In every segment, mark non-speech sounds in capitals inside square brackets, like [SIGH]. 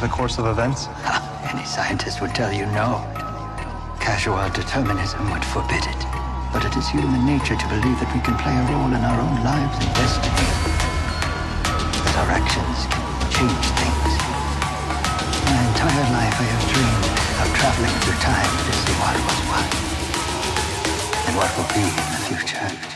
change the course of events? [LAUGHS] Any scientist would tell you no. Causal determinism would forbid it. But it is human nature to believe that we can play a role in our own lives and destiny. That our actions can change things. My entire life I have dreamed of traveling through time to see what was what. And what will be in the future.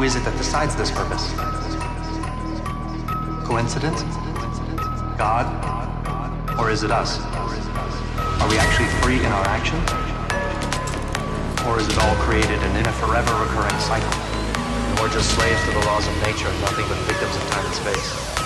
Who is it that decides this purpose? Coincidence? God? Or is it us? Are we actually free in our actions? Or is it all created and in a forever recurring cycle? And we're just slaves to the laws of nature, nothing but victims of time and space.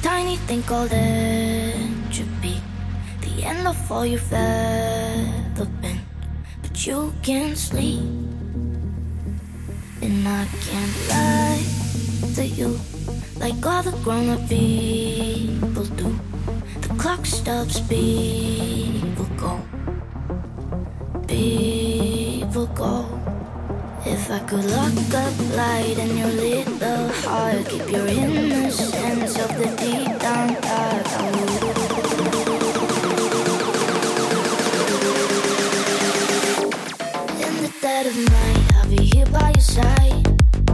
Tiny thing called entropy, the end of all you've ever been. But you can't sleep, and I can't lie to you like all the grown up people do. The clock stops, people go, people go. If I could lock up light in your little heart, keep your innocence of the deep down dark, I would. In the dead of night, I'll be here by your side.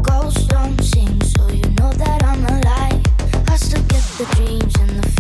Ghosts don't sing, so you know that I'm alive. I still get the dreams and the